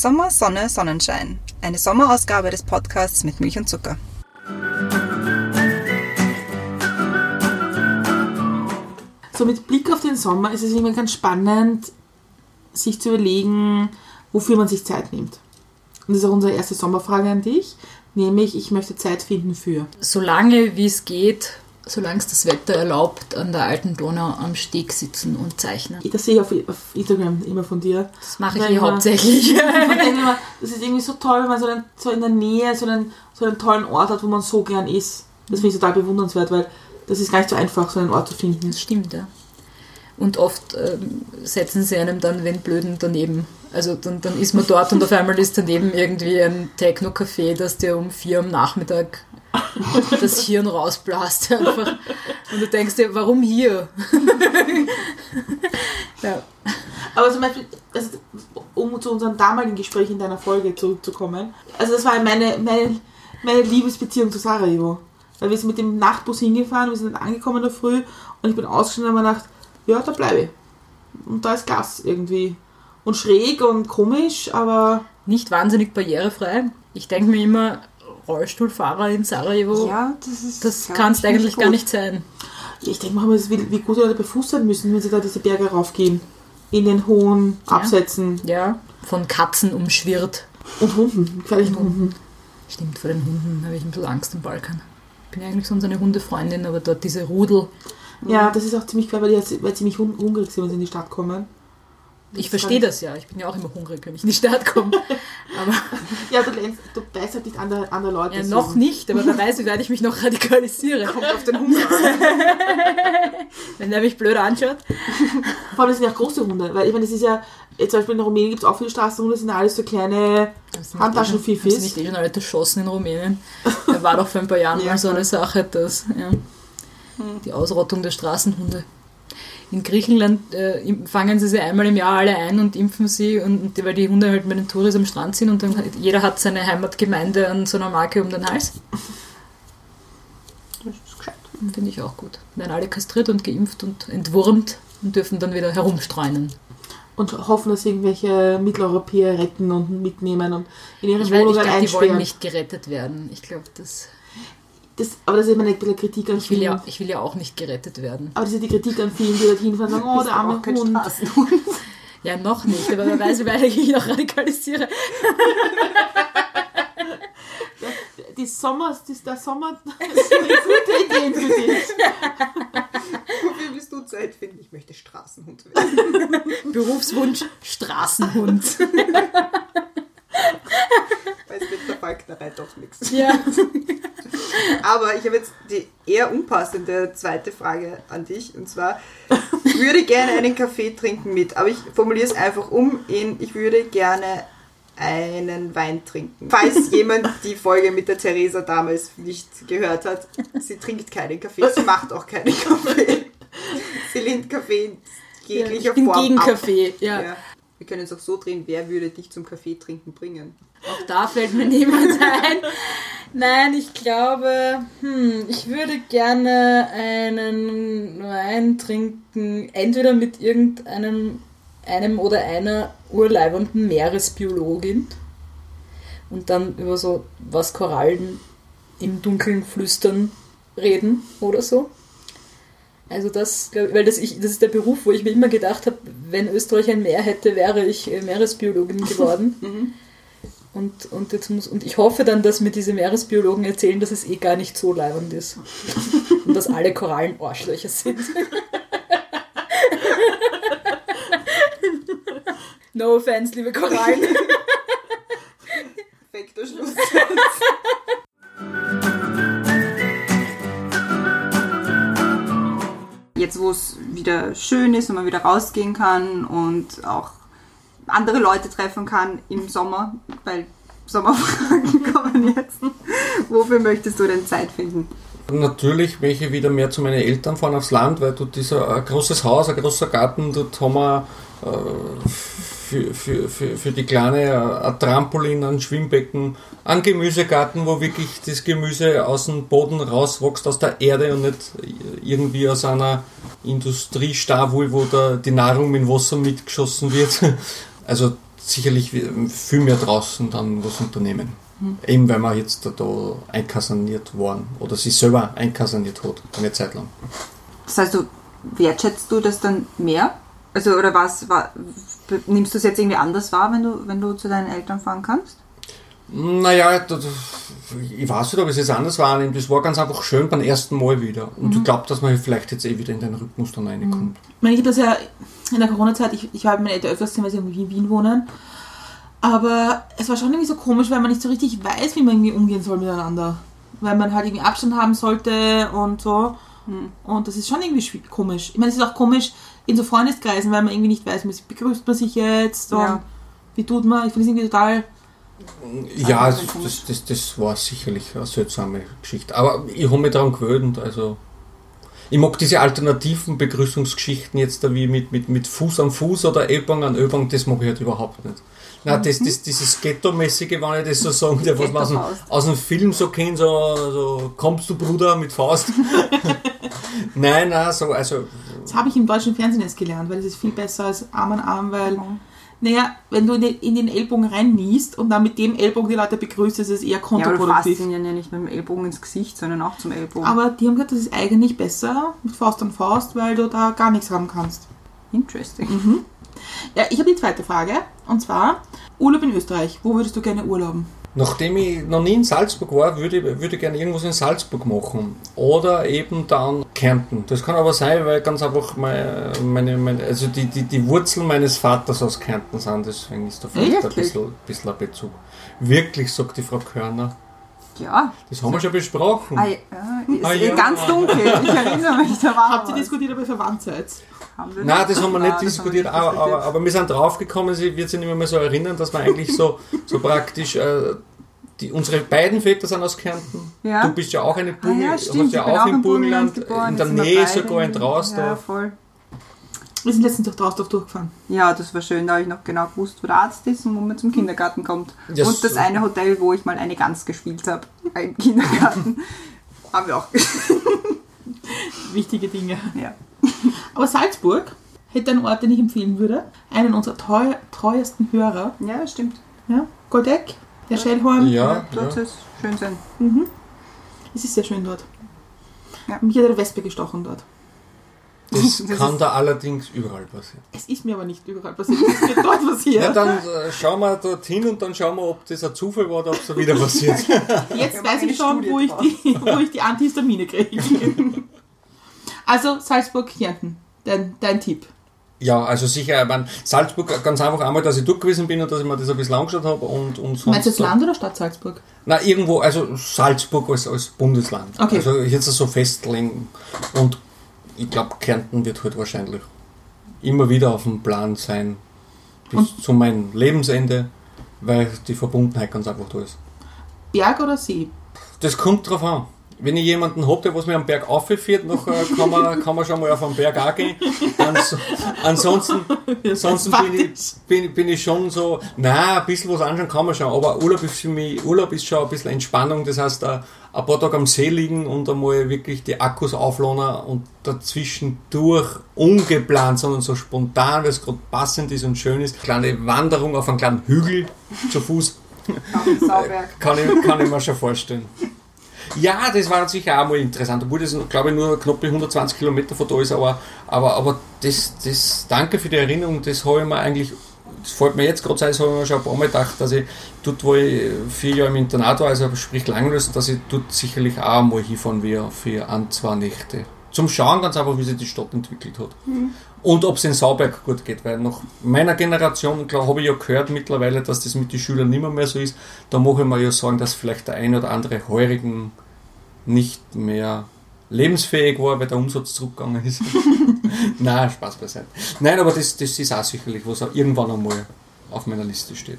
Sommer, Sonne, Sonnenschein. Eine Sommerausgabe des Podcasts mit Milch und Zucker. So mit Blick auf den Sommer ist es immer ganz spannend, sich zu überlegen, wofür man sich Zeit nimmt. Und das ist auch unsere erste Sommerfrage an dich, nämlich ich möchte Zeit finden für. Solange wie es geht, solange es das Wetter erlaubt, an der alten Donau am Steg sitzen und zeichnen. Das sehe ich auf, auf Instagram immer von dir. Das mache ich Weil eh immer- hauptsächlich. Immer, das ist irgendwie so toll, wenn man so, einen, so in der Nähe so einen, so einen tollen Ort hat, wo man so gern ist. Das finde ich total bewundernswert, weil das ist gar nicht so einfach, so einen Ort zu finden. Das stimmt, ja. Und oft ähm, setzen sie einem dann wenn blöden daneben. Also dann, dann ist man dort und auf einmal ist daneben irgendwie ein Techno-Café, das dir um vier am Nachmittag das Hirn rausblast einfach. Und du denkst dir, warum hier? ja. Aber zum Beispiel, also, um zu unserem damaligen Gespräch in deiner Folge zurückzukommen, also das war meine, meine, meine Liebesbeziehung zu Sarajevo. Weil wir sind mit dem Nachtbus hingefahren, wir sind dann angekommen in der Früh und ich bin ausgestiegen und habe mir gedacht, ja, da bleibe ich. Und da ist Gas irgendwie. Und schräg und komisch, aber Nicht wahnsinnig barrierefrei. Ich denke mir immer, Rollstuhlfahrer in Sarajevo, Ja, das ist. das glaub kann es ich, eigentlich nicht gar gut. nicht sein. ich denke mal, wie, wie gut die Leute bei Fuß sein müssen, wenn sie da diese Berge raufgehen. In den hohen Absätzen. Ja, von Katzen umschwirrt. Und Hunden, gefährlichen Hunden. Stimmt, vor den Hunden habe ich ein bisschen Angst am Balkan. Ich bin eigentlich sonst eine Hundefreundin, aber dort diese Rudel. Ja, das ist auch ziemlich klar, weil die weil ziemlich hun- hungrig sind, wenn sie in die Stadt kommen. Ich verstehe das ja. Ich bin ja auch immer hungrig, wenn ich in die Stadt komme. Aber Ja, du, lernst, du weißt halt nicht andere, andere Leute. ja, so. noch nicht, aber wer weiß, wie weit ich mich noch radikalisiere. Kommt auf den Hunger an. Wenn der mich blöd anschaut. Vor allem das sind ja auch große Hunde, weil ich meine, das ist ja, zum Beispiel in Rumänien gibt es auch viele Straßenhunde, das sind ja alles so kleine Handtaschenfifis. nicht eh schon alle erschossen in Rumänien? Da war doch vor ein paar Jahren Ja, mal so eine. Sache, dass ja, die Ausrottung der Straßenhunde. In Griechenland äh, fangen sie sie einmal im Jahr alle ein und impfen sie, und, und weil die Hunde halt mit den Touris am Strand sind und dann hat- jeder hat seine Heimatgemeinde an so einer Marke um den Hals. Das ist gescheit. Finde ich auch gut. Werden alle kastriert und geimpft und entwurmt und dürfen dann wieder herumstreunen. Und hoffen, dass irgendwelche Mitteleuropäer retten und mitnehmen und in ihre Ich, weiß, ich Wohnungen glaube, die wollen nicht gerettet werden. Ich glaube, das. Das, aber das ist immer eine Kritik an Ich will, vielen. ja, ich will ja auch nicht gerettet werden. Aber das ist die Kritik an vielen, die dorthin fahren und sagen, oh, der arme Hund. Straßenhund. Ja, noch nicht, aber wer weiß, wie weit ich mich noch radikalisiere. Die Sommer, das, der Sommer das sind gute Ideen für dich. Wofür willst du Zeit finden? Ich möchte Straßenhund werden. Berufswunsch Straßenhund. Weil es mit der Falknerei doch nichts. Ja. Aber ich habe jetzt die eher unpassende zweite Frage an dich. Und zwar, ich würde gerne einen Kaffee trinken mit, aber ich formuliere es einfach um in, ich würde gerne einen Wein trinken. Falls jemand die Folge mit der Theresa damals nicht gehört hat, sie trinkt keinen Kaffee, sie macht auch keinen Kaffee. Sie lehnt Kaffee in jeglicher ich bin Form gegen ab. Kaffee. Ja. Ja. Wir können es auch so drehen, wer würde dich zum Kaffee trinken bringen? Auch da fällt mir niemand ein. Nein, ich glaube, hm, ich würde gerne einen Wein trinken, entweder mit irgendeinem einem oder einer urleibenden Meeresbiologin und dann über so was Korallen im Dunkeln flüstern reden oder so. Also das, weil das, ich, das ist der Beruf, wo ich mir immer gedacht habe, wenn Österreich ein Meer hätte, wäre ich äh, Meeresbiologin geworden. Und, und, jetzt muss, und ich hoffe dann, dass mir diese Meeresbiologen erzählen, dass es eh gar nicht so leibend ist. Und dass alle Korallen Arschlöcher sind. No offense, liebe Korallen. Jetzt, wo es wieder schön ist und man wieder rausgehen kann und auch andere Leute treffen kann im Sommer, weil Sommerfragen kommen jetzt. Wofür möchtest du denn Zeit finden? Natürlich ich wieder mehr zu meinen Eltern fahren aufs Land, weil dort ist ein großes Haus, ein großer Garten, dort haben wir äh, für, für, für, für die Kleine ein, ein Trampolin, ein Schwimmbecken, einen Gemüsegarten, wo wirklich das Gemüse aus dem Boden rauswächst, aus der Erde und nicht irgendwie aus einer Industriestawul, wo da die Nahrung mit Wasser mitgeschossen wird. Also sicherlich viel mehr draußen dann was unternehmen. Eben weil man jetzt da, da einkaserniert worden oder sich selber einkaserniert hat, eine Zeit lang. Das heißt, du wertschätzt du das dann mehr? Also, oder was, war, nimmst du es jetzt irgendwie anders wahr, wenn du, wenn du zu deinen Eltern fahren kannst? Naja, das, ich weiß nicht, ob ich es jetzt anders wahrnehme. Das war ganz einfach schön beim ersten Mal wieder. Und ich glaube, dass man vielleicht jetzt eh wieder in den Rhythmus dann reinkommt. Ich meine, ich habe das ja in der Corona-Zeit, ich, ich habe meine Eltern öfters gesehen, weil sie in Wien wohnen. Aber es war schon irgendwie so komisch, weil man nicht so richtig weiß, wie man irgendwie umgehen soll miteinander. Weil man halt irgendwie Abstand haben sollte und so. Und das ist schon irgendwie komisch. Ich meine, es ist auch komisch in so Freundeskreisen, weil man irgendwie nicht weiß, wie begrüßt man sich jetzt und Ja. wie tut man. Ich finde es irgendwie total. Ja, Also, das, das, das, war sicherlich eine seltsame Geschichte. Aber ich habe mich daran gewöhnt. Also ich mag diese alternativen Begrüßungsgeschichten jetzt da wie mit, mit, mit Fuß an Fuß oder Ellbogen an Ellbogen, das mag ich halt überhaupt nicht. Nein, das, das, dieses Ghetto-mäßige, wenn ich das so sagen darf, was man aus aus dem Film so kennt, so, so kommst du Bruder mit Faust. nein, nein, so, also Das habe ich im deutschen Fernsehen jetzt gelernt, weil es ist viel besser als Arm an Arm, weil, naja, wenn du in den- Ellbogen reinniest und dann mit dem Ellbogen die Leute begrüßt, ist es eher Ja, aber du fasst kontraproduktiv. ihn ja nicht mit dem Ellbogen ins Gesicht, sondern auch zum Ellbogen. Aber die haben gesagt, das ist eigentlich besser mit Faust an Faust, weil du da gar nichts haben kannst. Interesting. Ja, ich habe die zweite Frage. Und zwar, Urlaub in Österreich. Wo würdest du gerne urlauben? Nachdem ich noch nie in Salzburg war, würde ich, würde ich gerne irgendwas in Salzburg machen. Oder eben dann Kärnten. Das kann aber sein, weil ganz einfach meine, meine, meine also die, die, die Wurzeln meines Vaters aus Kärnten sind. Deswegen ist da vielleicht ein bisschen, bisschen ein Bezug. Wirklich, sagt die Frau Körner. Ja. Das haben wir schon besprochen. Ah, ja. Ist Ah, eh ja. ganz dunkel. Ich erinnere mich, da war Habt ihr diskutiert, ob ihr verwandt seid? Haben wir Nein, das haben wir Nein, nicht das diskutiert, wir nicht aber, aber, aber wir sind draufgekommen, sie wird sich nicht mehr so erinnern, dass wir eigentlich so, so praktisch, äh, die, unsere beiden Väter sind aus Kärnten. Ja. Du bist ja auch eine Burgen, Ah, ja, hast stimmt. ja ich bin auch auch im Burgenland, geboren, in der Nähe sogar in in- Ja, Trausdorf. voll. Wir sind letztens durch Trausdorf durchgefahren. Ja, das war schön. Da habe ich noch genau gewusst, wo der Arzt ist und wo man zum Kindergarten kommt. Ja, und das eine Hotel, wo ich mal eine Gans gespielt habe, im Kindergarten, haben wir auch Wichtige Dinge. ja. Aber Salzburg hätte einen Ort, den ich empfehlen würde. Einen unserer treu, treuesten Hörer. ja, stimmt. Ja? Goldeck, der Schellhorn. Ja, dort ja. soll es schön sein. Es ist sehr schön dort. Ja. Mich hat eine Wespe gestochen dort. Das Das kann ist- da allerdings überall passieren. Es ist mir aber nicht überall passiert. Es ist mir dort passiert. Ja, dann äh, schauen wir dorthin und dann schauen wir, ob das ein Zufall war oder ob es wieder passiert. Jetzt weiß ich schon, wo ich, die, wo ich die Antihistamine kriege. Also Salzburg-Kärnten, dein, dein Tipp. Ja, also sicher, ich Salzburg ganz einfach einmal, dass ich dort gewesen bin und dass ich mir das ein bisschen angeschaut habe und, und sonst. Meinst du jetzt Land oder Stadt Salzburg? Na, irgendwo, also Salzburg als, als Bundesland. Okay. Also jetzt so festlegen. Und ich glaube, Kärnten wird halt wahrscheinlich immer wieder auf dem Plan sein. Bis zu meinem Lebensende, weil die Verbundenheit ganz einfach da ist. Berg oder See? Das kommt drauf an. Wenn ich jemanden habe, der was mir am Berg aufführt, nachher kann man, kann man schon mal auf den Berg auch gehen. Ans ansonsten ansonsten bin ich, bin, bin ich schon so, na, ein bisschen was anschauen kann man schon, aber Urlaub ist für mich, Urlaub ist schon ein bisschen Entspannung, das heißt, ein, ein paar Tage am See liegen und einmal wirklich die Akkus aufladen und dazwischen durch ungeplant, sondern so spontan, weil es gerade passend ist und schön ist. Kleine Wanderung auf einen kleinen Hügel zu Fuß Auf dem Sauberg. kann ich, kann ich mir schon vorstellen. Ja, das war sicher auch mal interessant, obwohl das, glaube ich, nur knapp 120 Kilometer von da ist, aber, aber, aber das, das, danke für die Erinnerung, das habe ich mir eigentlich, das fällt mir jetzt gerade ein, das habe ich mir schon ein paar Mal gedacht, dass ich dort, wo ich vier Jahre im Internat war, also sprich Langlös, dass ich dort sicherlich auch mal hinfahren will für ein, zwei Nächte. Zum Schauen ganz einfach, wie sich die Stadt entwickelt hat. Und ob es in Sauberg gut geht, weil nach meiner Generation, klar, habe ich ja gehört mittlerweile, dass das mit den Schülern nicht mehr, mehr so ist. Da mache ich mir ja sagen, dass vielleicht der ein oder andere Heurigen nicht mehr lebensfähig war, weil der Umsatz zurückgegangen ist. Nein, Spaß beiseite. Nein, aber das, das ist auch sicherlich, was auch irgendwann einmal auf meiner Liste steht.